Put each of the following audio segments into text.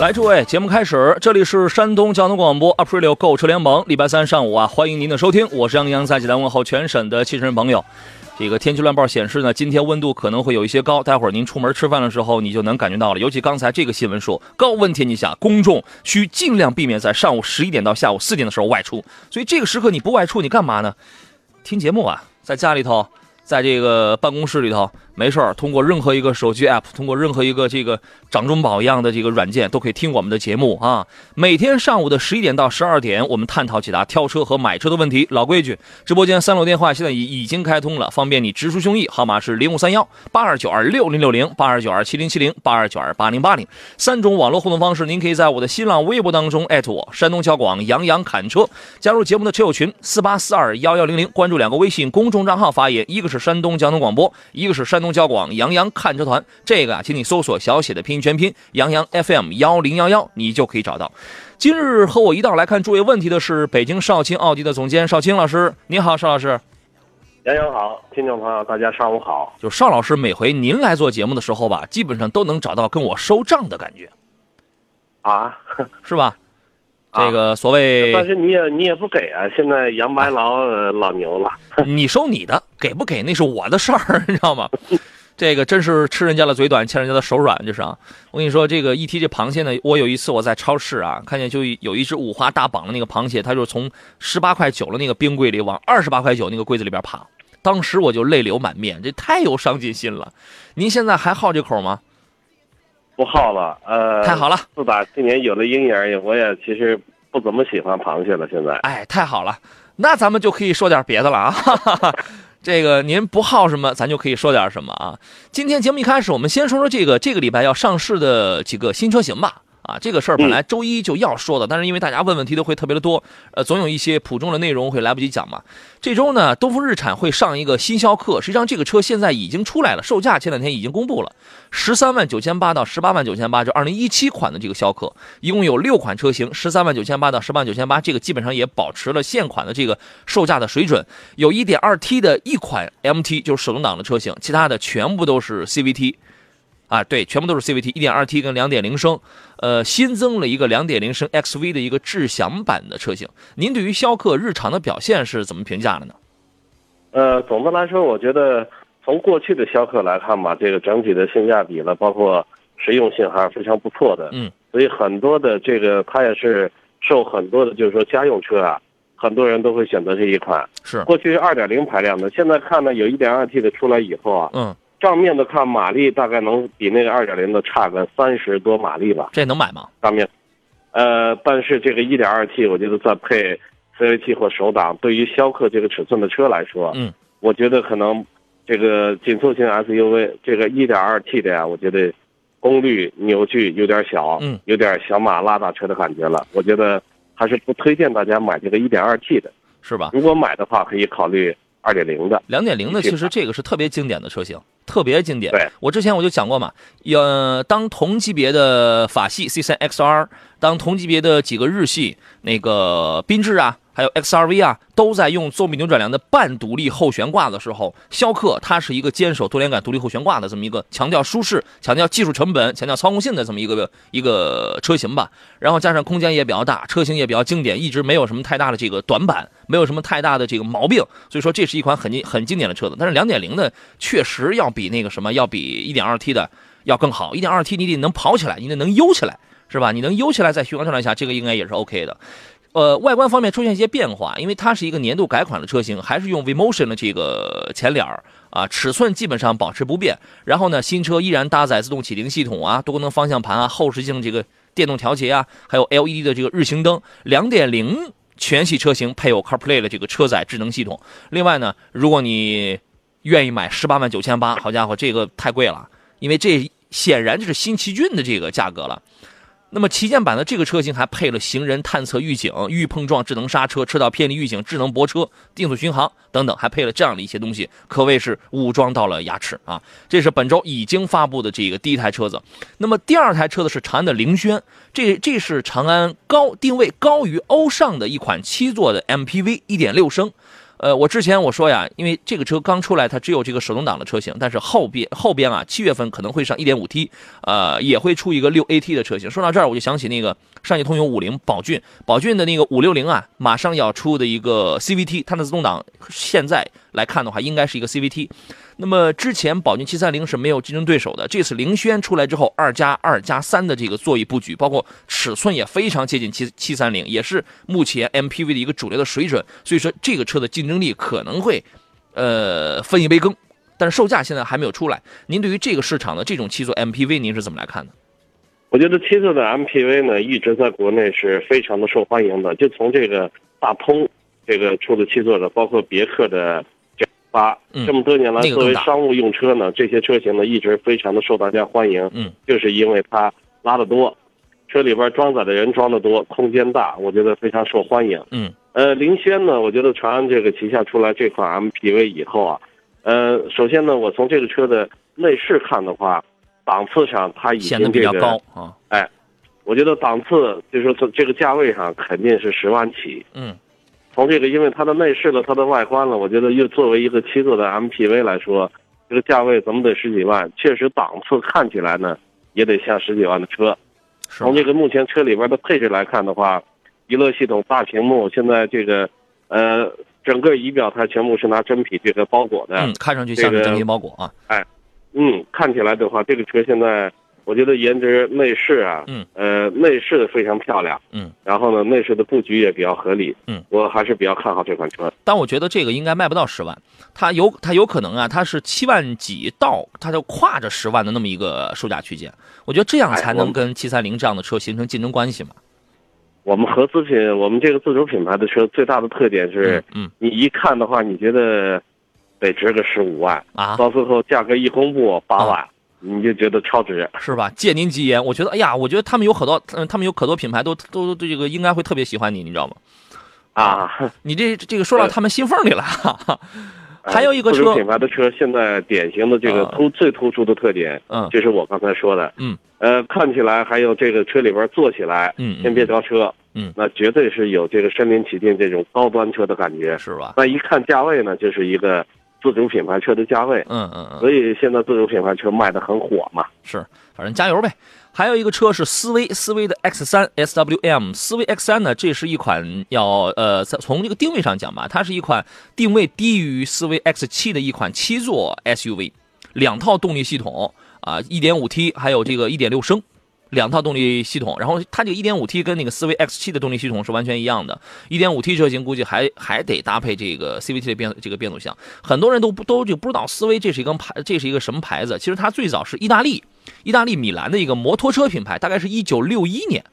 来，诸位，节目开始，这里是山东交通广播 Aprilio 购车联盟，礼拜三上午啊，欢迎您的收听，我是杨洋，在济南问候全省的汽车人朋友。这个天气乱报显示呢，今天温度可能会有一些高，待会儿您出门吃饭的时候，你就能感觉到了。尤其刚才这个新闻说，高温天气下，公众需尽量避免在上午十一点到下午四点的时候外出。所以这个时刻你不外出，你干嘛呢？听节目啊，在家里头，在这个办公室里头。没事儿，通过任何一个手机 app，通过任何一个这个掌中宝一样的这个软件，都可以听我们的节目啊。每天上午的十一点到十二点，我们探讨解答挑车和买车的问题。老规矩，直播间三楼电话现在已已经开通了，方便你直抒胸臆。号码是零五三幺八二九二六零六零八二九二七零七零八二九二八零八零三种网络互动方式。您可以在我的新浪微博当中艾特我，山东交广杨洋侃车，加入节目的车友群四八四二幺幺零零，关注两个微信公众账号发言，一个是山东交通广播，一个是山东。交广杨洋看车团，这个啊，请你搜索小写的拼音全拼杨洋 FM 幺零幺幺，你就可以找到。今日和我一道来看诸位问题的是北京少卿奥迪的总监少卿老师，你好，邵老师。杨洋好，听众朋友大家上午好。就邵老师每回您来做节目的时候吧，基本上都能找到跟我收账的感觉，啊，是吧？这个所谓，但是你也你也不给啊！现在杨白劳老牛了，你收你的，给不给那是我的事儿，你知道吗？这个真是吃人家的嘴短，欠人家的手软，这是啊！我跟你说，这个一提这螃蟹呢，我有一次我在超市啊，看见就有一只五花大绑的那个螃蟹，它就从十八块九的那个冰柜里往二十八块九那个柜子里边爬，当时我就泪流满面，这太有上进心了。您现在还好这口吗？不好了，呃，太好了。自打今年有了婴儿，我也其实不怎么喜欢螃蟹了。现在，哎，太好了，那咱们就可以说点别的了啊。这个您不好什么，咱就可以说点什么啊。今天节目一开始，我们先说说这个这个礼拜要上市的几个新车型吧。啊，这个事儿本来周一就要说的，但是因为大家问问题都会特别的多，呃，总有一些普中的内容会来不及讲嘛。这周呢，东风日产会上一个新逍客，实际上这个车现在已经出来了，售价前两天已经公布了，十三万九千八到十八万九千八，就二零一七款的这个逍客，一共有六款车型，十三万九千八到十八万九千八，这个基本上也保持了现款的这个售价的水准。有一点二 T 的一款 MT 就是手动挡的车型，其他的全部都是 CVT。啊，对，全部都是 CVT，一点二 T 跟两点零升，呃，新增了一个两点零升 XV 的一个智享版的车型。您对于逍客日常的表现是怎么评价的呢？呃，总的来说，我觉得从过去的逍客来看吧，这个整体的性价比了，包括实用性还是非常不错的。嗯，所以很多的这个它也是受很多的，就是说家用车啊，很多人都会选择这一款。是过去是二点零排量的，现在看呢，有一点二 T 的出来以后啊，嗯。账面的看，马力大概能比那个二点零的差个三十多马力吧。这能买吗？账面，呃，但是这个一点二 T，我觉得再配 CVT 或手挡，对于逍客这个尺寸的车来说，嗯，我觉得可能这个紧凑型 SUV 这个一点二 T 的呀，我觉得功率扭矩有点小，嗯，有点小马拉大车的感觉了。我觉得还是不推荐大家买这个一点二 T 的，是吧？如果买的话，可以考虑二点零的。两点零的其实这个是特别经典的车型。特别经典，对。我之前我就讲过嘛，呃，当同级别的法系 C3 XR，当同级别的几个日系那个缤智啊。还有 XRV 啊，都在用作弊扭转梁的半独立后悬挂的时候，逍客它是一个坚守多连杆独立后悬挂的这么一个强调舒适、强调技术成本、强调操控性的这么一个一个车型吧。然后加上空间也比较大，车型也比较经典，一直没有什么太大的这个短板，没有什么太大的这个毛病。所以说这是一款很很经典的车子。但是2.0的确实要比那个什么要比 1.2T 的要更好。1.2T 你得能跑起来，你得能悠起来，是吧？你能悠起来在巡航状态下，这个应该也是 OK 的。呃，外观方面出现一些变化，因为它是一个年度改款的车型，还是用 V-motion 的这个前脸啊，尺寸基本上保持不变。然后呢，新车依然搭载自动启停系统啊，多功能方向盘啊，后视镜这个电动调节啊，还有 LED 的这个日行灯。2.0全系车型配有 CarPlay 的这个车载智能系统。另外呢，如果你愿意买18万九千八，好家伙，这个太贵了，因为这显然就是新奇骏的这个价格了。那么旗舰版的这个车型还配了行人探测预警、预碰撞智能刹车、车道偏离预警、智能泊车、定速巡航等等，还配了这样的一些东西，可谓是武装到了牙齿啊！这是本周已经发布的这个第一台车子。那么第二台车子是长安的凌轩，这这是长安高定位高于欧尚的一款七座的 MPV，一点六升。呃，我之前我说呀，因为这个车刚出来，它只有这个手动挡的车型，但是后边后边啊，七月份可能会上 1.5T，呃，也会出一个 6AT 的车型。说到这儿，我就想起那个上汽通用五菱宝骏，宝骏的那个五六零啊，马上要出的一个 CVT，它的自动挡现在来看的话，应该是一个 CVT。那么之前宝骏七三零是没有竞争对手的，这次凌轩出来之后，二加二加三的这个座椅布局，包括尺寸也非常接近七七三零，也是目前 MPV 的一个主流的水准。所以说这个车的竞争力可能会，呃，分一杯羹。但是售价现在还没有出来。您对于这个市场的这种七座 MPV，您是怎么来看的？我觉得七座的 MPV 呢，一直在国内是非常的受欢迎的。就从这个大通这个出的七座的，包括别克的。八这么多年来，作为商务用车呢，这些车型呢一直非常的受大家欢迎。嗯，就是因为它拉的多，车里边装载的人装的多，空间大，我觉得非常受欢迎。嗯，呃，凌轩呢，我觉得长安这个旗下出来这款 MPV 以后啊，呃，首先呢，我从这个车的内饰看的话，档次上它已经显得比较高啊。哎，我觉得档次就是说这个价位上肯定是十万起。嗯。从这个，因为它的内饰了，它的外观了，我觉得又作为一个七座的 MPV 来说，这个价位怎么得十几万？确实档次看起来呢，也得像十几万的车。从这个目前车里边的配置来看的话，娱乐系统、大屏幕，现在这个，呃，整个仪表它全部是拿真皮这个包裹的，嗯，看上去像是真皮包裹啊。哎，嗯，看起来的话，这个车现在。我觉得颜值内饰啊，嗯，呃，内饰非常漂亮，嗯，然后呢，内饰的布局也比较合理，嗯，我还是比较看好这款车。但我觉得这个应该卖不到十万，它有它有可能啊，它是七万几到，它就跨着十万的那么一个售价区间。我觉得这样才能跟七三零这样的车形成竞争关系嘛。我们合资品，我们这个自主品牌的车最大的特点是，嗯，你一看的话，你觉得得值个十五万啊，到最后价格一公布八万。你就觉得超值是吧？借您吉言，我觉得，哎呀，我觉得他们有很多，嗯，他们有可多品牌都都这个应该会特别喜欢你，你知道吗？啊，你这这个说到他们心缝里了。还有一个车品牌的车，现在典型的这个突最突出的特点，嗯，就是我刚才说的，嗯，呃，看起来还有这个车里边坐起来，嗯，先别着车，嗯，那绝对是有这个身临其境这种高端车的感觉，是吧？那一看价位呢，就是一个。自主品牌车的价位，嗯嗯嗯，所以现在自主品牌车卖的很火嘛。是，反正加油呗。还有一个车是思威，思威的 X 三 SWM，思威 X 三呢，这是一款要呃，从这个定位上讲吧，它是一款定位低于思威 X 七的一款七座 SUV，两套动力系统啊一点五 T 还有这个一点六升。两套动力系统，然后它这个 1.5T 跟那个思维 X7 的动力系统是完全一样的。1.5T 车型估计还还得搭配这个 CVT 的变这个变速箱。很多人都不都就不知道思威这是一个牌，这是一个什么牌子？其实它最早是意大利意大利米兰的一个摩托车品牌，大概是一九六一年，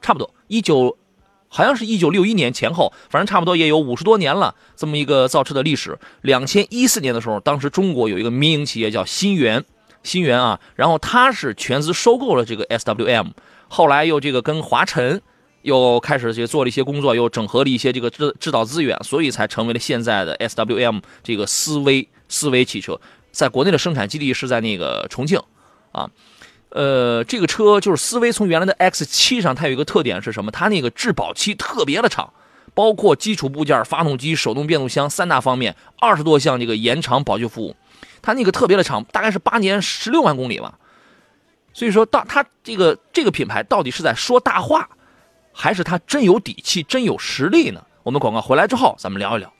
差不多一九，好像是一九六一年前后，反正差不多也有五十多年了这么一个造车的历史。两千一四年的时候，当时中国有一个民营企业叫新源。新源啊，然后他是全资收购了这个 SWM，后来又这个跟华晨又开始去做了一些工作，又整合了一些这个制制造资源，所以才成为了现在的 SWM 这个思威思威汽车，在国内的生产基地是在那个重庆啊，呃，这个车就是思威从原来的 X7 上，它有一个特点是什么？它那个质保期特别的长，包括基础部件、发动机、手动变速箱三大方面，二十多项这个延长保修服务。它那个特别的长，大概是八年十六万公里吧。所以说到它这个这个品牌到底是在说大话，还是它真有底气、真有实力呢？我们广告回来之后，咱们聊一聊。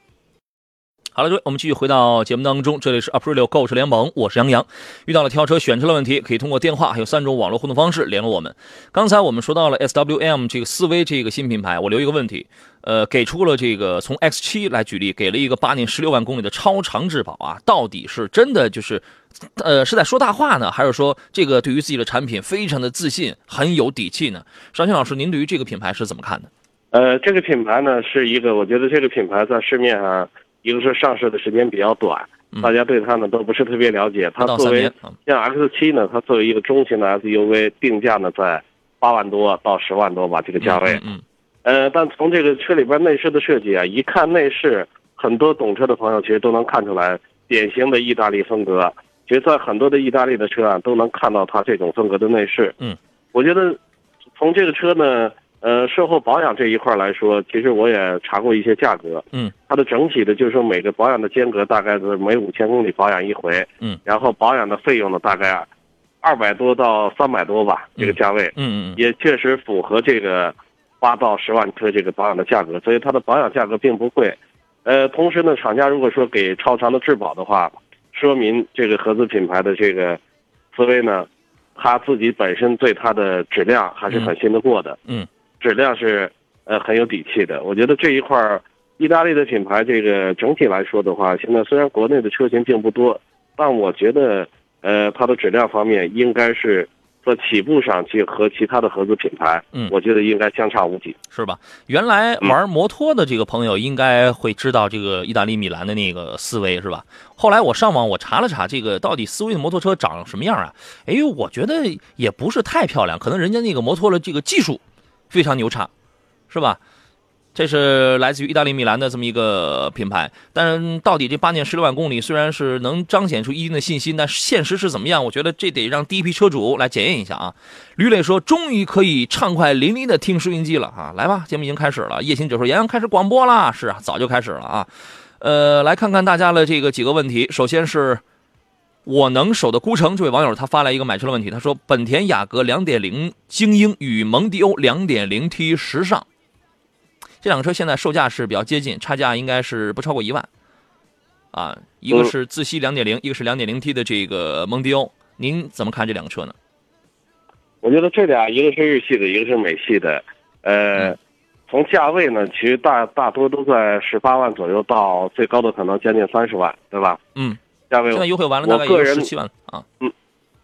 好了，各位，我们继续回到节目当中。这里是 Aprilio 购车联盟，我是杨洋。遇到了挑车、选车的问题，可以通过电话，还有三种网络互动方式联络我们。刚才我们说到了 SWM 这个思威这个新品牌，我留一个问题，呃，给出了这个从 X7 来举例，给了一个八年十六万公里的超长质保啊，到底是真的就是，呃，是在说大话呢，还是说这个对于自己的产品非常的自信，很有底气呢？尚青老师，您对于这个品牌是怎么看的？呃，这个品牌呢，是一个，我觉得这个品牌在市面上。一个是上市的时间比较短，大家对它呢都不是特别了解。它作为像 X 七呢，它作为一个中型的 SUV，定价呢在八万多到十万多吧这个价位。嗯呃，但从这个车里边内饰的设计啊，一看内饰，很多懂车的朋友其实都能看出来，典型的意大利风格。其实，在很多的意大利的车啊，都能看到它这种风格的内饰。嗯，我觉得从这个车呢，呃，售后保养这一块来说，其实我也查过一些价格。嗯，它的整体的，就是说每个保养的间隔大概是每五千公里保养一回。嗯，然后保养的费用呢，大概二百多到三百多吧，这个价位。嗯嗯也确实符合这个八到十万车这个保养的价格，所以它的保养价格并不贵。呃，同时呢，厂家如果说给超长的质保的话，说明这个合资品牌的这个思维呢，它自己本身对它的质量还是很信得过的。嗯，质量是呃很有底气的。我觉得这一块儿，意大利的品牌这个整体来说的话，现在虽然国内的车型并不多，但我觉得呃它的质量方面应该是在起步上去和其他的合资品牌，嗯我觉得应该相差无几。是吧？原来玩摩托的这个朋友应该会知道这个意大利米兰的那个思维是吧？后来我上网我查了查，这个到底思维的摩托车长什么样啊？哎，我觉得也不是太漂亮，可能人家那个摩托的这个技术非常牛叉，是吧？这是来自于意大利米兰的这么一个品牌，但到底这八年十六万公里虽然是能彰显出一定的信心，但现实是怎么样？我觉得这得让第一批车主来检验一下啊。吕磊说：“终于可以畅快淋漓的听收音机了啊！来吧，节目已经开始了。叶行者说：“洋洋开始广播啦，是啊，早就开始了啊。”呃，来看看大家的这个几个问题。首先是我能守的孤城这位网友他发来一个买车的问题，他说：“本田雅阁2.0精英与蒙迪欧 2.0T 时尚。”这两个车现在售价是比较接近，差价应该是不超过一万，啊，一个是自吸两点零，一个是 2.0T 的这个蒙迪欧，您怎么看这两个车呢？我觉得这俩一个是日系的，一个是美系的，呃，嗯从价位呢，其实大大多都在十八万左右到最高的可能将近三十万，对吧？嗯，价位现在优惠完了大概也我个人就十七万啊。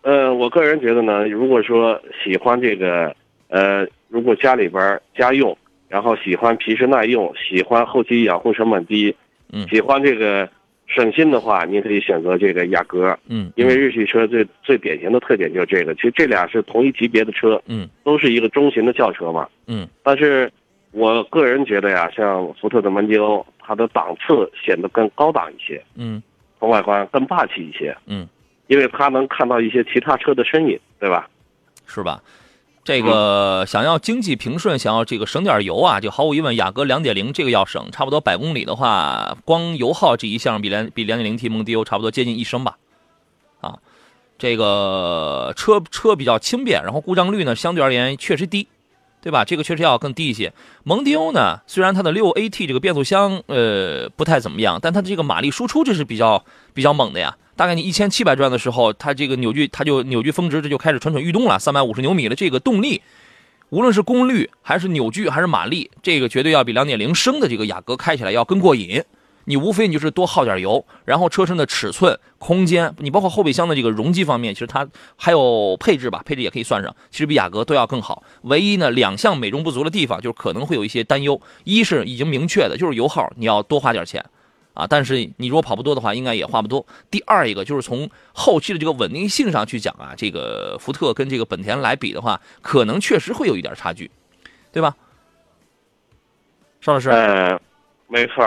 呃，我个人觉得呢，如果说喜欢这个，呃，如果家里边家用，然后喜欢皮实耐用，喜欢后期养护成本低，嗯喜欢这个省心的话，您可以选择这个雅阁，嗯，因为日系车最最典型的特点就是这个。其实这俩是同一级别的车，嗯都是一个中型的轿车嘛。嗯但是我个人觉得呀，像福特的蒙迪欧，它的档次显得更高档一些，嗯从外观更霸气一些，嗯，因为它能看到一些其他车的身影，对吧？是吧？这个想要经济平顺，想要这个省点油啊，就毫无疑问，雅阁两点零这个要省，差不多百公里的话，光油耗这一项比两比两点零 T 蒙迪欧差不多接近一升吧，啊，这个车车比较轻便，然后故障率呢相对而言确实低，对吧？这个确实要更低一些。蒙迪欧呢，虽然它的六 AT 这个变速箱呃不太怎么样，但它的这个马力输出这是比较比较猛的呀。大概你一千七百转的时候，它这个扭矩它就扭矩峰值这就开始蠢蠢欲动了，三百五十牛米的这个动力，无论是功率还是扭矩还是马力，这个绝对要比两点零升的这个雅阁开起来要更过瘾。你无非你就是多耗点油，然后车身的尺寸、空间，你包括后备箱的这个容积方面，其实它还有配置吧，配置也可以算上，其实比雅阁都要更好。唯一呢，两项美中不足的地方就是可能会有一些担忧，一是已经明确的，就是油耗你要多花点钱。啊，但是你如果跑不多的话，应该也花不多。第二一个就是从后期的这个稳定性上去讲啊，这个福特跟这个本田来比的话，可能确实会有一点差距，对吧？邵老师，呃，没错。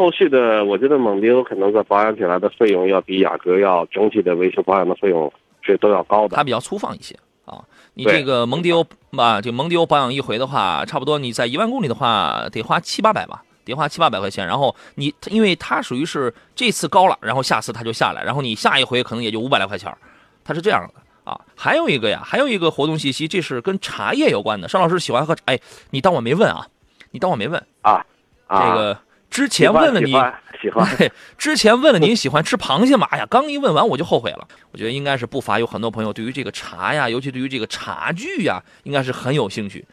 后续的，我觉得蒙迪欧可能在保养起来的费用要比雅阁要整体的维修保养的费用是都要高的。它比较粗放一些啊。你这个蒙迪欧啊，这蒙迪欧保养一回的话，差不多你在一万公里的话，得花七八百吧。得花七八百块钱，然后你因为它属于是这次高了，然后下次它就下来，然后你下一回可能也就五百来块钱，它是这样的啊。还有一个呀，还有一个活动信息，这是跟茶叶有关的。尚老师喜欢喝，哎，你当我没问啊？你当我没问啊啊，这个之前问了你喜，欢喜欢，对，之前问了您喜欢吃螃蟹吗？哎呀，刚一问完我就后悔了。我觉得应该是不乏有很多朋友对于这个茶呀，尤其对于这个茶具呀，应该是很有兴趣。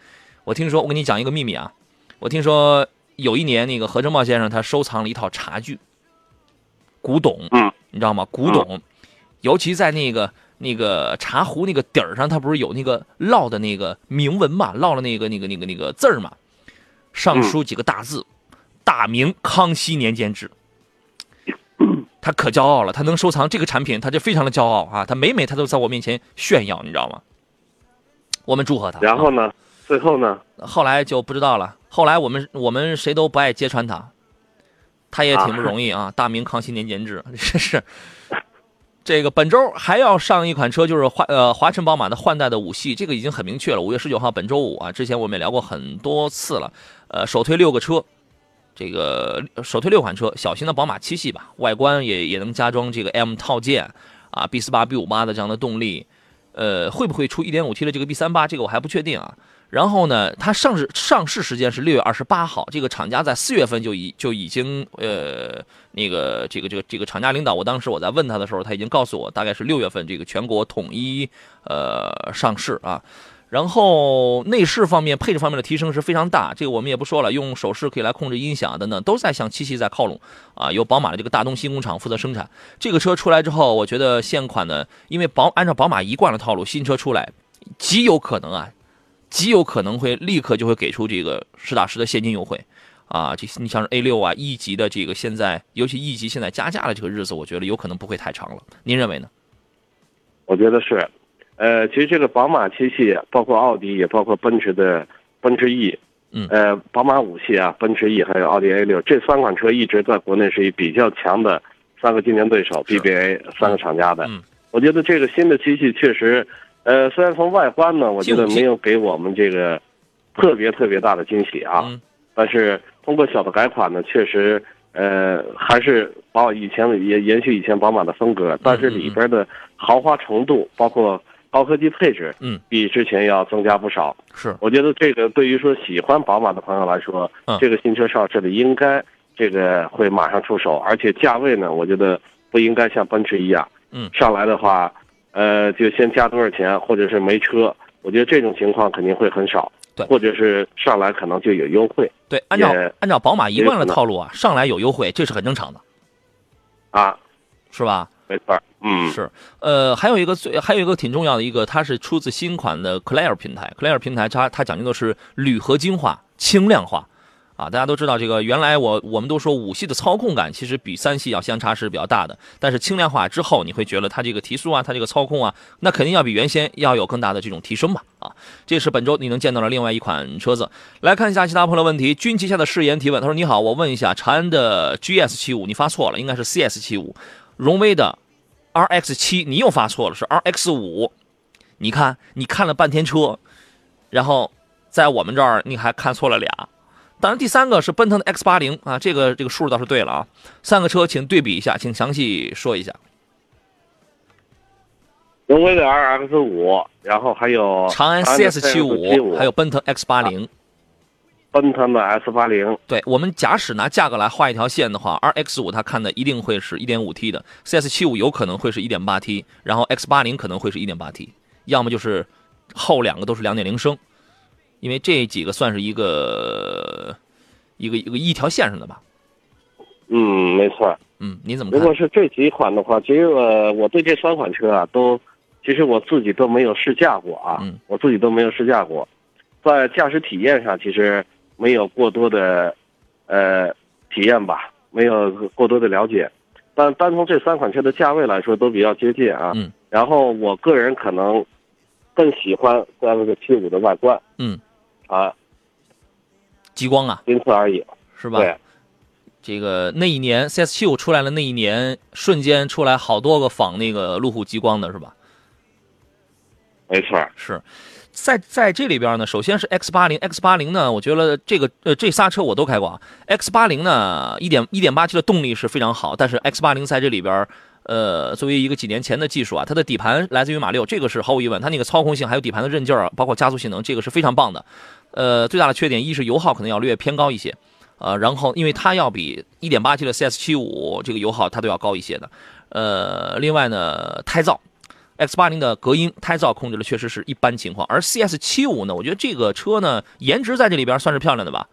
我听说，我跟你讲一个秘密啊，我听说有一年那个何正茂先生他收藏了一套茶具，古董，嗯，你知道吗？古董，尤其在那个那个茶壶那个底儿上，它不是有那个烙的那个铭文嘛，烙了那个那个那个那个字儿嘛，上书几个大字。大明康熙年间制，他可骄傲了，他能收藏这个产品，他就非常的骄傲啊！他每每他都在我面前炫耀，你知道吗？我们祝贺他。然后呢？最后呢？后来就不知道了。后来我们我们谁都不爱揭穿他，他也挺不容易啊。大明康熙年间制，真是。这个本周还要上一款车，就是华呃华晨宝马的换代的五系，这个已经很明确了。五月十九号，本周五啊，之前我们也聊过很多次了。呃，首推六个车。这个首推六款车，小型的宝马七系吧，外观也也能加装这个 M 套件啊，B 四八、B 五八的这样的动力，呃，会不会出 1.5T 的这个 B 三八？这个我还不确定啊。然后呢，它上市上市时间是六月二十八号，这个厂家在四月份就已就已经呃那个这个这个这个厂家领导，我当时我在问他的时候，他已经告诉我大概是六月份这个全国统一呃上市啊。然后内饰方面、配置方面的提升是非常大，这个我们也不说了，用手势可以来控制音响等等，都在向七系在靠拢啊。由宝马的这个大东新工厂负责生产。这个车出来之后，我觉得现款呢，因为宝按照宝马一贯的套路，新车出来极有可能啊，极有可能会立刻就会给出这个实打实的现金优惠啊。这你像是 A 六啊、一级的这个现在，尤其一级现在加价的这个日子，我觉得有可能不会太长了。您认为呢？我觉得是。呃，其实这个宝马七系，包括奥迪，也包括奔驰的奔驰 E，嗯，呃，宝马五系啊，奔驰 E 还有奥迪 A 六这三款车一直在国内是一比较强的三个竞争对手，BBA 三个厂家的。嗯，我觉得这个新的七系确实，呃，虽然从外观呢，我觉得没有给我们这个特别特别大的惊喜啊，但是通过小的改款呢，确实，呃，还是把我以前也延续以前宝马的风格，但是里边的豪华程度，包括。高科技配置，嗯，比之前要增加不少。是，我觉得这个对于说喜欢宝马的朋友来说，嗯这个新车上市的应该这个会马上出手，而且价位呢，我觉得不应该像奔驰一样，嗯，上来的话，呃，就先加多少钱，或者是没车，我觉得这种情况肯定会很少。对，或者是上来可能就有优惠。对，按照按照宝马一贯的套路啊，上来有优惠，这是很正常的，啊，是吧？没错，嗯，是，呃，还有一个最，还有一个挺重要的一个，它是出自新款的 Claire 平台，Claire 平台它它讲究的是铝合金化、轻量化，啊，大家都知道这个，原来我我们都说五系的操控感其实比三系要相差是比较大的，但是轻量化之后，你会觉得它这个提速啊，它这个操控啊，那肯定要比原先要有更大的这种提升嘛，啊，这是本周你能见到的另外一款车子，来看一下其他朋友的问题，军旗下的誓言提问，他说你好，我问一下，长安的 GS 七五，你发错了，应该是 CS 七五。荣威的 RX 七，你又发错了，是 RX 五。你看，你看了半天车，然后在我们这儿你还看错了俩。当然，第三个是奔腾的 X 八零啊，这个这个数倒是对了啊。三个车，请对比一下，请详细说一下。荣威的 RX 五，然后还有长安 CS 七五，还有奔腾 X 八零。奔腾的 S 八零，对我们假使拿价格来画一条线的话，R X 五它看的一定会是一点五 T 的，C S 七五有可能会是一点八 T，然后 X 八零可能会是一点八 T，要么就是后两个都是两点零升，因为这几个算是一个一个一个一条线上的吧。嗯，没错。嗯，你怎么看？如果是这几款的话，其实我，我对这三款车啊，都其实我自己都没有试驾过啊，我自己都没有试驾过，在驾驶体验上，其实。没有过多的，呃，体验吧，没有过多的了解，但单从这三款车的价位来说，都比较接近啊。嗯。然后我个人可能更喜欢三个七五的外观。嗯。啊。极光啊。仅此而已。是吧？对。这个那一年 CS 七五出来了，那一年瞬间出来好多个仿那个路虎极光的是吧？没错。是。在在这里边呢，首先是 X 八零，X 八零呢，我觉得这个呃这仨车我都开过啊。X 八零呢，一点一点八 T 的动力是非常好，但是 X 八零在这里边，呃，作为一个几年前的技术啊，它的底盘来自于马六，这个是毫无疑问，它那个操控性还有底盘的韧劲儿，包括加速性能，这个是非常棒的。呃，最大的缺点一是油耗可能要略偏高一些，呃，然后因为它要比一点八 T 的 CS 七五这个油耗它都要高一些的，呃，另外呢，胎噪。X 八零的隔音胎噪控制的确实是一般情况，而 CS 七五呢，我觉得这个车呢，颜值在这里边算是漂亮的吧，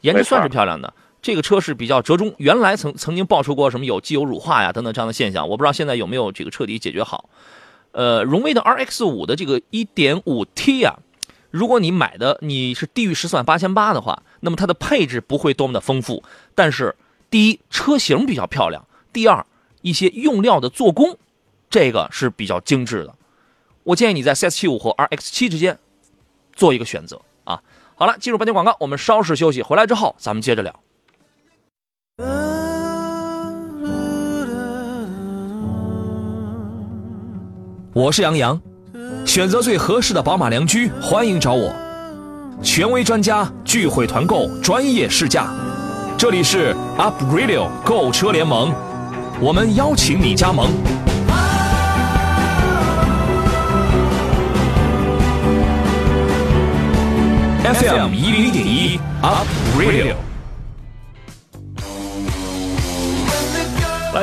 颜值算是漂亮的。这个车是比较折中，原来曾曾经爆出过什么有机油乳化呀等等这样的现象，我不知道现在有没有这个彻底解决好。呃，荣威的 RX 五的这个 1.5T 啊，如果你买的你是低于十四万八千八的话，那么它的配置不会多么的丰富，但是第一车型比较漂亮。第二，一些用料的做工，这个是比较精致的。我建议你在 CS75 和 RX7 之间做一个选择啊。好了，进入半天广告，我们稍事休息，回来之后咱们接着聊。我是杨洋，选择最合适的宝马良驹，欢迎找我。权威专家聚会团购，专业试驾，这里是 Up Radio 购车联盟，我们邀请你加盟。一 Up Radio。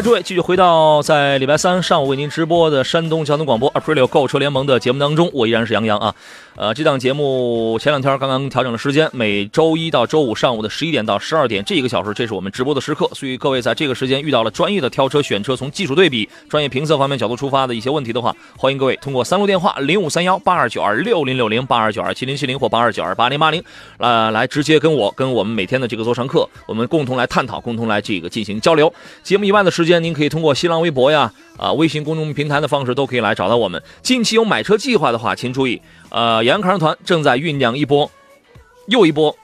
来，诸位继续回到在礼拜三上午为您直播的山东交通广播 April 购车联盟的节目当中，我依然是杨洋啊。呃，这档节目前两天刚刚调整了时间，每周一到周五上午的十一点到十二点这一个小时，这是我们直播的时刻。所以各位在这个时间遇到了专业的挑车选车，从技术对比、专业评测方面角度出发的一些问题的话，欢迎各位通过三路电话零五三幺八二九二六零六零八二九二七零七零或八二九二八零八零，呃，来直接跟我跟我们每天的这个座上客，我们共同来探讨，共同来这个进行交流。节目以外的时间，您可以通过新浪微博呀。啊，微信公众平台的方式都可以来找到我们。近期有买车计划的话，请注意，呃，杨康团正在酝酿一波又一波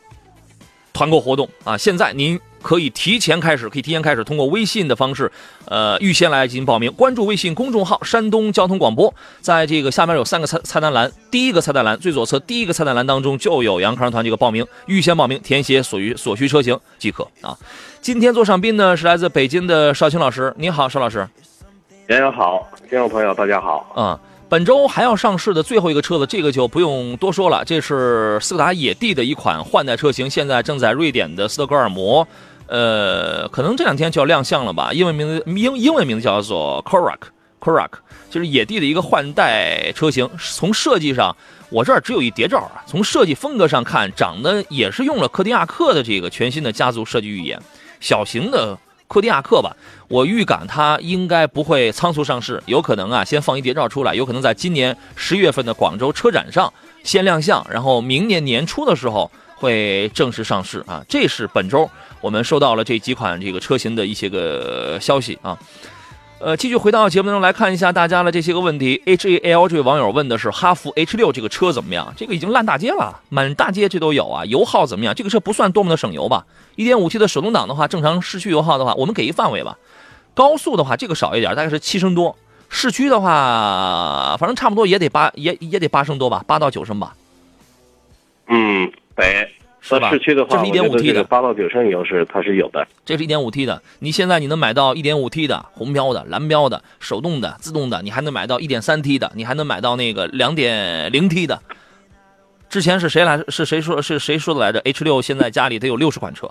团购活动啊！现在您可以提前开始，可以提前开始，通过微信的方式，呃，预先来进行报名。关注微信公众号“山东交通广播”，在这个下面有三个菜菜单栏，第一个菜单栏最左侧第一个菜单栏当中就有杨康团这个报名，预先报名，填写所需所需车型即可啊。今天做上宾呢是来自北京的邵青老师，你好，邵老师。杨洋好，听众朋友大家好。嗯，本周还要上市的最后一个车子，这个就不用多说了，这是斯柯达野地的一款换代车型，现在正在瑞典的斯德哥尔摩，呃，可能这两天就要亮相了吧？英文名字英英文名字叫做 c o r a k c o r a k 就是野地的一个换代车型。从设计上，我这儿只有一谍照啊。从设计风格上看，长得也是用了柯迪亚克的这个全新的家族设计语言，小型的。柯迪亚克吧，我预感它应该不会仓促上市，有可能啊，先放一谍照出来，有可能在今年十月份的广州车展上先亮相，然后明年年初的时候会正式上市啊。这是本周我们收到了这几款这个车型的一些个消息啊。呃，继续回到节目中来看一下大家的这些个问题。H A L 这位网友问的是哈弗 H 六这个车怎么样？这个已经烂大街了，满大街这都有啊。油耗怎么样？这个车不算多么的省油吧？1.5T 的手动挡的话，正常市区油耗的话，我们给一范围吧。高速的话，这个少一点，大概是七升多。市区的话，反正差不多也得八，也也得八升多吧，八到九升吧。嗯，对得。在市区的话，这是一点五 T 的，八到九升油是它是有的。这是一点五 T 的，你现在你能买到一点五 T 的红标的、蓝标的、手动的、自动的，你还能买到一点三 T 的，你还能买到那个两点零 T 的。之前是谁来？是谁说？是谁说的来着？H 六现在家里得有六十款车，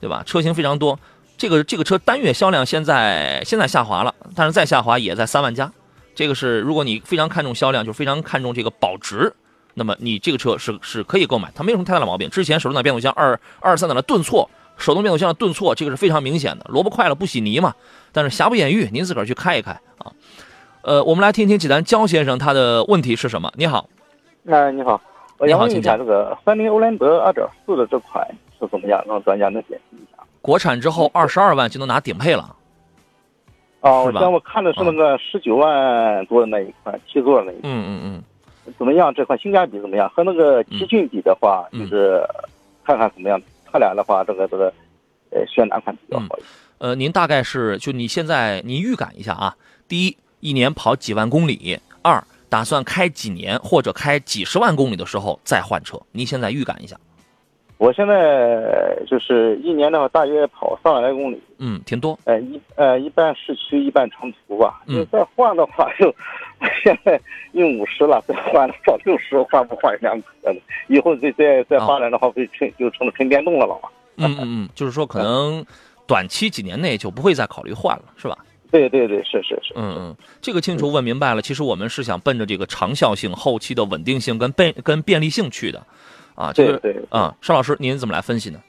对吧？车型非常多。这个这个车单月销量现在现在下滑了，但是再下滑也在三万加。这个是如果你非常看重销量，就非常看重这个保值。那么你这个车是是可以购买，它没有什么太大的毛病。之前手动挡变速箱二二三档的顿挫，手动变速箱的顿挫，这个是非常明显的。萝卜快了不洗泥嘛，但是瑕不掩瑜，您自个儿去开一开啊。呃，我们来听听济南焦先生他的问题是什么？你好，哎，你好，我想问一下这个三菱欧蓝德二点四的这款是怎么样？让专家能解释一下。国产之后二十二万就能拿顶配了。哦，我我看的是那个十九万多的那一款七座那一款。嗯嗯嗯。怎么样？这款性价比怎么样？和那个奇骏比的话，就是看看怎么样。他俩的话，这个这个，呃，选哪款比较好一些？呃，您大概是就你现在您预感一下啊？第一，一年跑几万公里；二，打算开几年或者开几十万公里的时候再换车。您现在预感一下。我现在就是一年的话，大约跑三万来公里。嗯，挺多。呃，一呃，一半市区，一半长途吧。嗯。再换的话，就 现在用五十了，再换到六十，换不换两可能。以后再再再发展的话，会成就成了纯电动了了嘛？嗯嗯嗯，就是说可能短期几年内就不会再考虑换了，是吧？对对对，是是是。嗯嗯，这个清楚问明白了。其实我们是想奔着这个长效性、后期的稳定性跟便跟便利性去的。啊，对对啊，邵老师，您怎么来分析呢？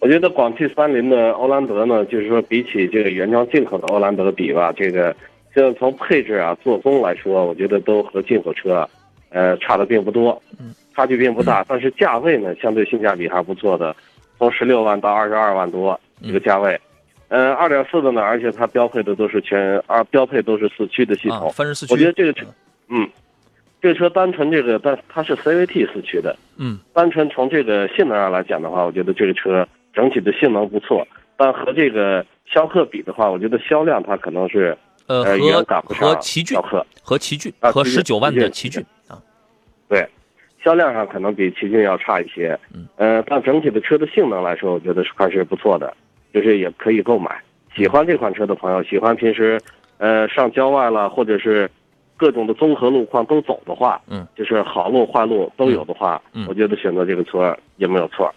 我觉得广汽三菱的欧蓝德呢，就是说比起这个原装进口的欧蓝德比吧，这个现在从配置啊、做工来说，我觉得都和进口车，呃，差的并不多，嗯，差距并不大。但是价位呢，相对性价比还不错的，从十六万到二十二万多这个价位，呃，二点四的呢，而且它标配的都是全二标配都是四驱的系统，分时四驱。我觉得这个车，嗯，这个车单纯这个，但它是 CVT 四驱的，嗯，单纯从这个性能上来讲的话，我觉得这个车整体的性能不错，但和这个逍客比的话，我觉得销量它可能是呃和和奇骏和奇骏和十九万的奇骏。啊，对。销量上可能比奇骏要差一些，嗯，呃，但整体的车的性能来说，我觉得是还是不错的，就是也可以购买。喜欢这款车的朋友，喜欢平时，呃，上郊外了，或者是各种的综合路况都走的话，嗯，就是好路坏路都有的话，嗯，我觉得选择这个车也没有错。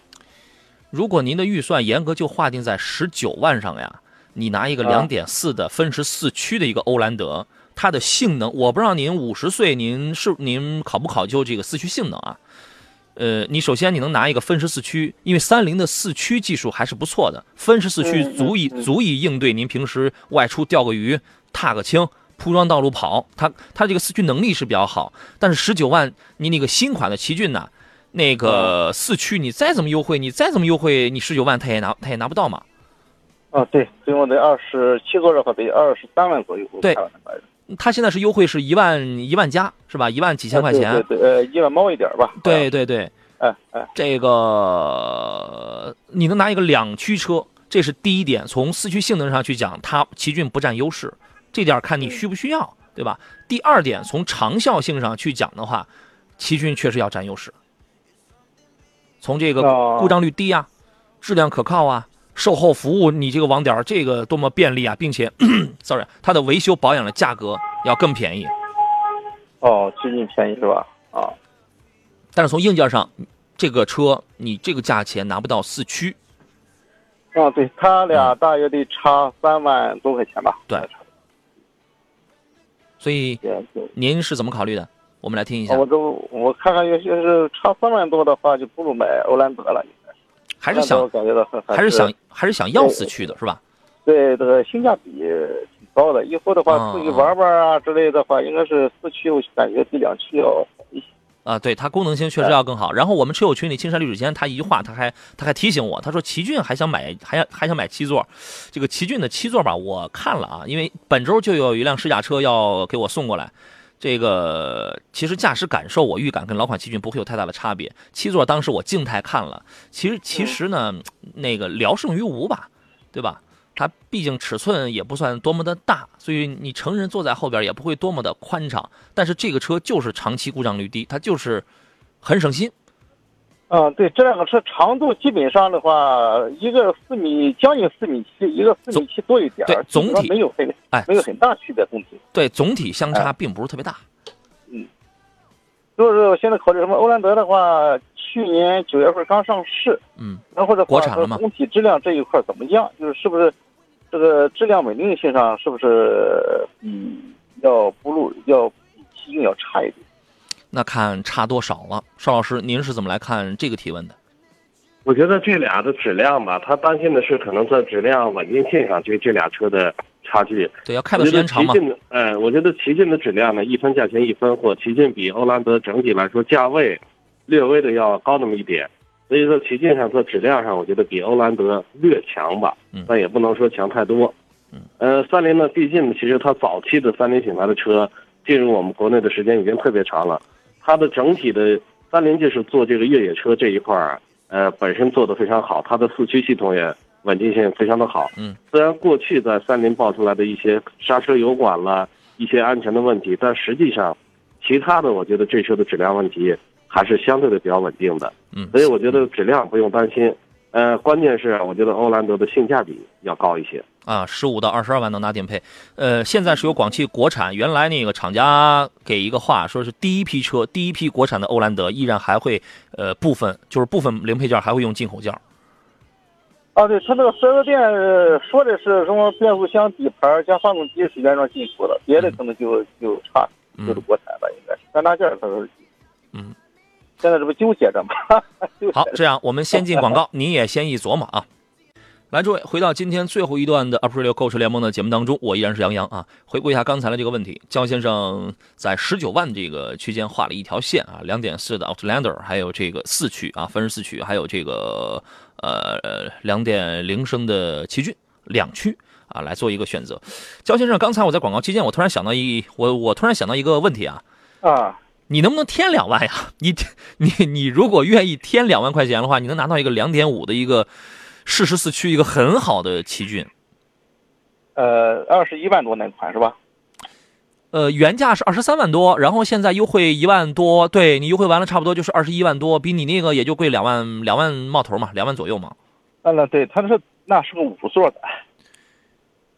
如果您的预算严格就划定在十九万上呀，你拿一个两点四的分时四驱的一个欧蓝德。它的性能，我不知道您五十岁，您是您考不考究这个四驱性能啊？呃，你首先你能拿一个分时四驱，因为三菱的四驱技术还是不错的，分时四驱足以足以应对您平时外出钓个鱼、踏个青、铺装道路跑，它它这个四驱能力是比较好。但是十九万，你那个新款的奇骏呢，那个四驱你再怎么优惠，你再怎么优惠，你十九万它也拿它也拿不到嘛。啊，对，最后得二十七座的话得二十三万左右。对。它现在是优惠是一万一万加是吧？一万几千块钱，对对，呃，一万猫一点吧。对对对，哎哎，这个你能拿一个两驱车，这是第一点。从四驱性能上去讲，它奇骏不占优势，这点看你需不需要，对吧？第二点，从长效性上去讲的话，奇骏确实要占优势。从这个故障率低啊，质量可靠啊。售后服务，你这个网点这个多么便利啊，并且，sorry，它的维修保养的价格要更便宜。哦，最近便宜是吧？啊，但是从硬件上，这个车你这个价钱拿不到四驱。啊，对，它俩大约得差三万多块钱吧？对。所以您是怎么考虑的？我们来听一下。我都我看看，要是差三万多的话，就不如买欧蓝德了。还是想感觉到还是想还是想要四驱的是吧？对，这个性价比挺高的。以后的话出去玩玩啊之类的话，应该是四驱，我感觉比两驱要好一些。啊，对，它功能性确实要更好。然后我们车友群里青山绿水间，他一句话，他还他还提醒我，他说奇骏还想买，还想还想买七座。这个奇骏的七座吧，我看了啊，因为本周就有一辆试驾车要给我送过来。这个其实驾驶感受，我预感跟老款奇骏不会有太大的差别。七座当时我静态看了，其实其实呢，那个聊胜于无吧，对吧？它毕竟尺寸也不算多么的大，所以你成人坐在后边也不会多么的宽敞。但是这个车就是长期故障率低，它就是很省心。嗯，对，这两个车长度基本上的话，一个四米将近四米七，一个四米七多一点对，总体没有很哎，没有很大区别，总体对总体相差并不是特别大。嗯，就是现在考虑什么？欧蓝德的话，去年九月份刚上市，嗯，然后的国产了吗？总体质量这一块怎么样？就是是不是这个质量稳定性上是不是比要不如要比奇骏要差一点？那看差多少了，邵老师，您是怎么来看这个提问的？我觉得这俩的质量吧，他担心的是可能在质量稳定性上，就这俩车的差距。对，要开的时间长嘛。嗯，我觉得奇骏的质量呢，一分价钱一分货，奇骏比欧蓝德整体来说价位略微的要高那么一点，所以说奇骏上在质量上，我觉得比欧蓝德略强吧，但也不能说强太多。嗯，呃，三菱呢，毕竟其实它早期的三菱品牌的车进入我们国内的时间已经特别长了。它的整体的三菱就是做这个越野车这一块儿，呃，本身做的非常好，它的四驱系统也稳定性非常的好。嗯，虽然过去在三菱爆出来的一些刹车油管了一些安全的问题，但实际上，其他的我觉得这车的质量问题还是相对的比较稳定的。嗯，所以我觉得质量不用担心。呃，关键是我觉得欧蓝德的性价比要高一些啊，十五到二十二万能拿顶配。呃，现在是由广汽国产，原来那个厂家给一个话，说是第一批车，第一批国产的欧蓝德依然还会呃部分就是部分零配件还会用进口件。啊，对他那个四 S 店说的是什么变速箱底盘加发动机是原装进口的，别的可能就就差，就是国产的应该是三大件他说是。嗯。现在这不纠结着吗？好，这样我们先进广告，您也先一琢磨啊。来，诸位，回到今天最后一段的 April 购车联盟的节目当中，我依然是杨洋啊。回顾一下刚才的这个问题，焦先生在十九万这个区间画了一条线啊，两点四的 Outlander，还有这个四驱啊，分时四驱，还有这个呃两点零升的奇骏两驱啊来做一个选择。焦先生，刚才我在广告期间，我突然想到一我我突然想到一个问题啊啊，你能不能添两万呀？你你你如果愿意添两万块钱的话，你能拿到一个两点五的一个适时四驱，一个很好的奇骏。呃，二十一万多那款是吧？呃，原价是二十三万多，然后现在优惠一万多，对你优惠完了差不多就是二十一万多，比你那个也就贵两万两万冒头嘛，两万左右嘛。啊，那对，他是那是个五座的。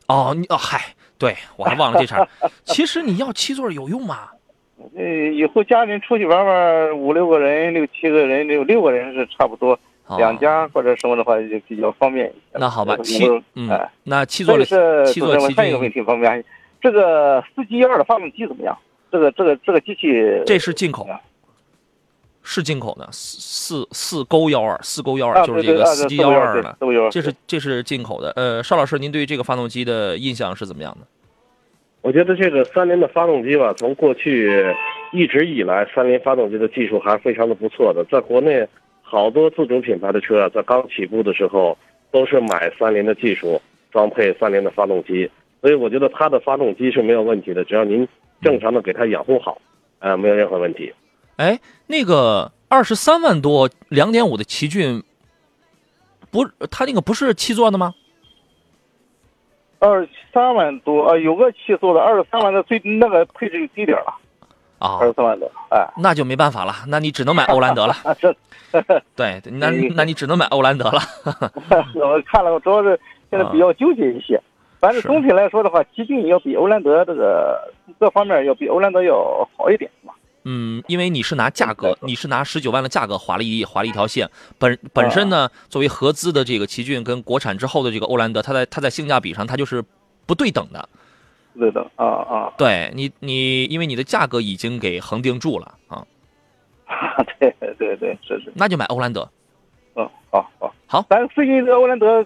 哦，你哦嗨，对我还忘了这茬。其实你要七座有用吗？呃，以后家人出去玩玩，五六个人、六七个人、六六个人是差不多，两家或者什么的话就比较方便一些。那好吧，七嗯，那七座的七座七还有一个问题方便。这个四 G 幺二的发动机怎么样？这个这个这个机器这是进口，是进口的四四四勾幺二四勾幺二就是这个四 G 幺二的，这是这是进口的。呃，邵老师，您对这个发动机的印象是怎么样的？我觉得这个三菱的发动机吧，从过去一直以来，三菱发动机的技术还是非常的不错的。在国内，好多自主品牌的车啊在刚起步的时候，都是买三菱的技术，装配三菱的发动机。所以我觉得它的发动机是没有问题的，只要您正常的给它养护好，呃，没有任何问题。哎，那个二十三万多两点五的奇骏，不，它那个不是七座的吗？二十三万多啊，有个七座的，二十三万的最那个配置就低点了。啊，二十三万多，哎，那就没办法了，那你只能买欧蓝德了。对，那那你只能买欧蓝德了。我看了，主要是现在比较纠结一些。反正总体来说的话，奇骏要比欧蓝德这个各方面要比欧蓝德要好一点嘛。嗯，因为你是拿价格，你是拿十九万的价格划了一划了一条线。本本身呢，作为合资的这个奇骏跟国产之后的这个欧蓝德，它在它在性价比上它就是不对等的。对的啊啊！对你你因为你的价格已经给恒定住了啊。对对对，是是。那就买欧蓝德。嗯，好好好。咱最近这欧蓝德。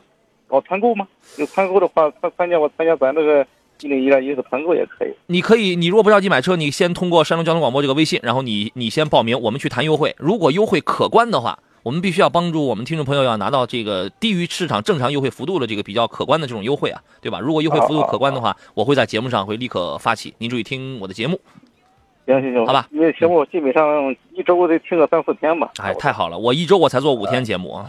搞团购吗？有团购的话，参参加我参加咱这个一零一二一个团购也可以。你可以，你如果不着急买车，你先通过山东交通广播这个微信，然后你你先报名，我们去谈优惠。如果优惠可观的话，我们必须要帮助我们听众朋友要拿到这个低于市场正常优惠幅度的这个比较可观的这种优惠啊，对吧？如果优惠幅度可观的话，我会在节目上会立刻发起。您注意听我的节目。行行行，好吧。因为节目基本上一周得听个三四天吧。哎，太好了，我一周我才做五天节目。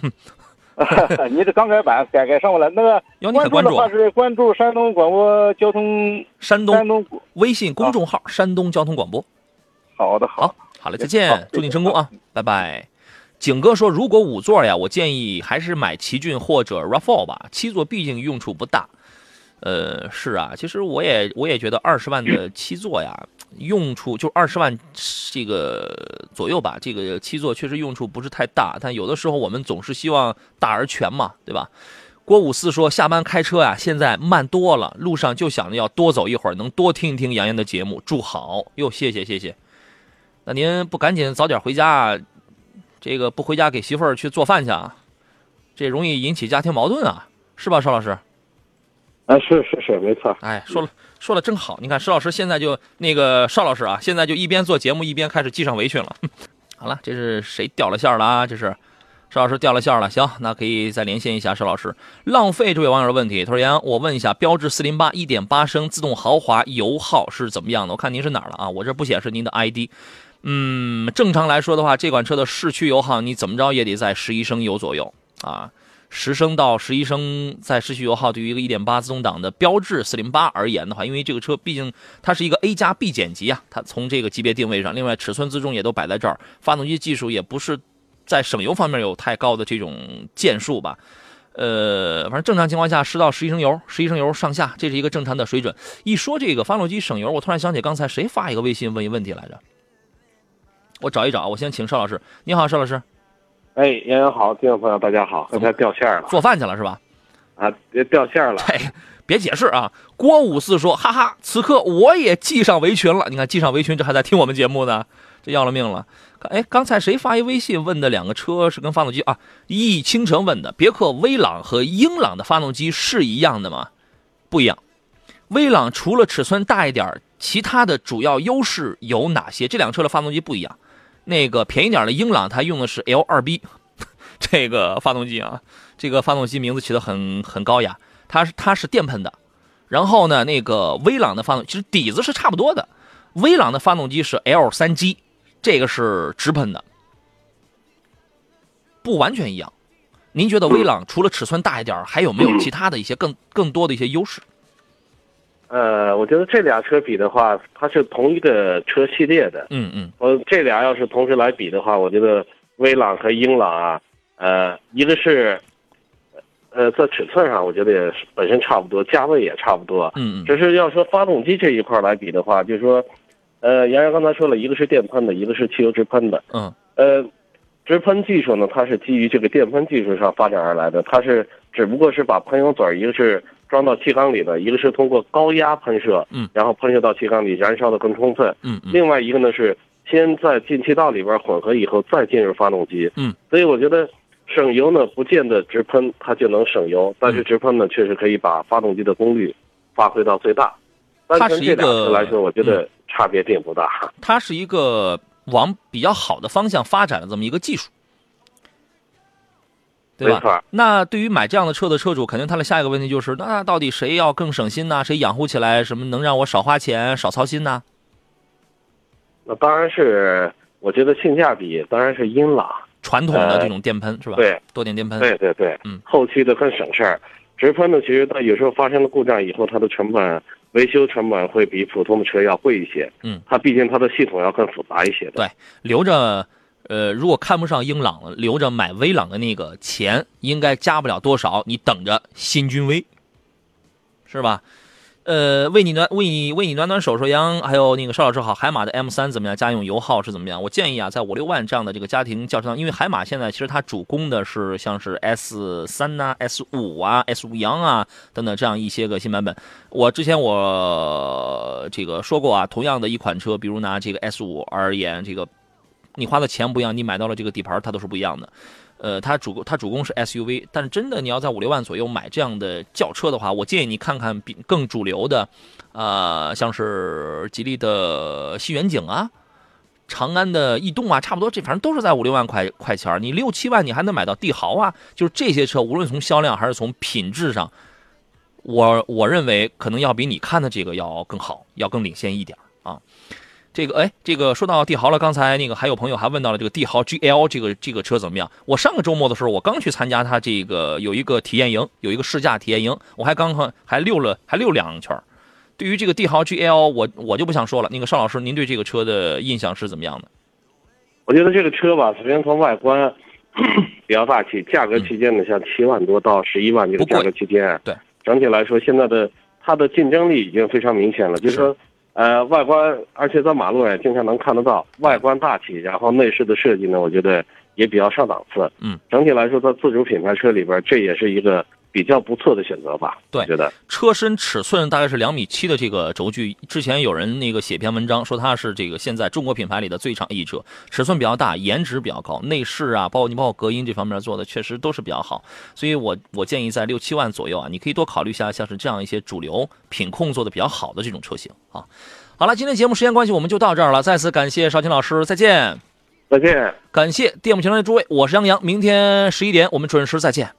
你这刚改版，改改上了。那个关注的话是关注山东广播交通山东山东微信公众号“山东交通广播”。好的，好，好嘞，再见，祝你成功啊，拜拜。景哥说，如果五座呀，我建议还是买奇骏或者 RAV4 吧，七座毕竟用处不大。呃，是啊，其实我也我也觉得二十万的七座呀。用处就二十万这个左右吧，这个七座确实用处不是太大，但有的时候我们总是希望大而全嘛，对吧？郭五四说下班开车呀，现在慢多了，路上就想着要多走一会儿，能多听一听杨洋的节目。祝好哟，谢谢谢谢。那您不赶紧早点回家，这个不回家给媳妇儿去做饭去啊？这容易引起家庭矛盾啊，是吧，邵老师？哎，是是是，没错。哎，说了。说的真好，你看石老师现在就那个邵老师啊，现在就一边做节目一边开始系上围裙了。好了，这是谁掉了线了啊？这是邵老师掉了线了。行，那可以再连线一下邵老师。浪费这位网友的问题，他说：“杨，我问一下，标致四零八一点八升自动豪华油耗是怎么样的？我看您是哪儿了啊？我这不显示您的 ID。嗯，正常来说的话，这款车的市区油耗你怎么着也得在十一升油左右啊。”十升到十一升，在市区油耗对于一个一点八自动挡的标致四零八而言的话，因为这个车毕竟它是一个 A 加 B 减级啊，它从这个级别定位上，另外尺寸自重也都摆在这儿，发动机技术也不是在省油方面有太高的这种建树吧。呃，反正正常情况下十到十一升油，十一升油上下，这是一个正常的水准。一说这个发动机省油，我突然想起刚才谁发一个微信问一问题来着？我找一找，我先请邵老师。你好，邵老师。哎，杨洋好，听众朋友大家好，刚才掉线了，做饭去了是吧？啊，别掉线了。哎，别解释啊！郭五四说，哈哈，此刻我也系上围裙了。你看，系上围裙，这还在听我们节目呢，这要了命了。哎，刚才谁发一微信问的两个车是跟发动机啊？易倾城问的，别克威朗和英朗的发动机是一样的吗？不一样。威朗除了尺寸大一点，其他的主要优势有哪些？这两车的发动机不一样。那个便宜点的英朗，它用的是 L 二 B，这个发动机啊，这个发动机名字起的很很高雅。它是它是电喷的，然后呢，那个威朗的发动其实底子是差不多的，威朗的发动机是 L 三 G，这个是直喷的，不完全一样。您觉得威朗除了尺寸大一点，还有没有其他的一些更更多的一些优势？呃，我觉得这俩车比的话，它是同一个车系列的。嗯嗯。我这俩要是同时来比的话，我觉得威朗和英朗啊，呃，一个是，呃，在尺寸上我觉得也本身差不多，价位也差不多。嗯嗯。只是要说发动机这一块来比的话，就是说，呃，杨洋刚才说了一个是电喷的，一个是汽油直喷的。嗯。呃，直喷技术呢，它是基于这个电喷技术上发展而来的，它是只不过是把喷油嘴一个是。装到气缸里的一个是通过高压喷射，嗯，然后喷射到气缸里，燃烧的更充分，嗯，另外一个呢是先在进气道里边混合以后再进入发动机，嗯，所以我觉得省油呢不见得直喷它就能省油，但是直喷呢确实可以把发动机的功率发挥到最大。它是一个来说，我觉得差别并不大。它是一个往比较好的方向发展的这么一个技术。对吧？那对于买这样的车的车主，肯定他的下一个问题就是：那到底谁要更省心呢？谁养护起来什么能让我少花钱、少操心呢？那当然是，我觉得性价比当然是英朗传统的这种电喷是吧？对，多点电喷。对对对，嗯，后期的更省事儿。直喷的，其实它有时候发生了故障以后，它的成本、维修成本会比普通的车要贵一些。嗯，它毕竟它的系统要更复杂一些的。对，留着。呃，如果看不上英朗了，留着买威朗的那个钱应该加不了多少，你等着新君威，是吧？呃，为你暖为你为你暖暖手说阳，还有那个邵老师好，海马的 M 三怎么样？家用油耗是怎么样？我建议啊，在五六万这样的这个家庭轿车上，因为海马现在其实它主攻的是像是 S 三呐、S 五啊、S 五阳啊等等这样一些个新版本。我之前我这个说过啊，同样的一款车，比如拿这个 S 五而言，这个。你花的钱不一样，你买到了这个底盘，它都是不一样的。呃，它主它主攻是 SUV，但是真的你要在五六万左右买这样的轿车的话，我建议你看看比更主流的，呃，像是吉利的新远景啊，长安的逸动啊，差不多这反正都是在五六万块块钱你六七万你还能买到帝豪啊，就是这些车，无论从销量还是从品质上，我我认为可能要比你看的这个要更好，要更领先一点啊。这个哎，这个说到帝豪了，刚才那个还有朋友还问到了这个帝豪 GL 这个这个车怎么样？我上个周末的时候，我刚去参加他这个有一个体验营，有一个试驾体验营，我还刚刚还溜了还溜两圈。对于这个帝豪 GL，我我就不想说了。那个邵老师，您对这个车的印象是怎么样的？我觉得这个车吧，首先从外观比较大气，价格区间呢，像七万多到十一万这个价格区间，对整体来说，现在的它的竞争力已经非常明显了，就是说。呃，外观，而且在马路上也经常能看得到，外观大气，然后内饰的设计呢，我觉得也比较上档次。嗯，整体来说，在自主品牌车里边，这也是一个。比较不错的选择吧？对，觉得车身尺寸大概是两米七的这个轴距。之前有人那个写篇文章说它是这个现在中国品牌里的最长翼车，尺寸比较大，颜值比较高，内饰啊，包括你包括隔音这方面做的确实都是比较好。所以我我建议在六七万左右啊，你可以多考虑一下像是这样一些主流品控做的比较好的这种车型啊。好了，今天节目时间关系我们就到这儿了，再次感谢邵青老师，再见，再见，感谢电幕前的诸位，我是杨洋，明天十一点我们准时再见。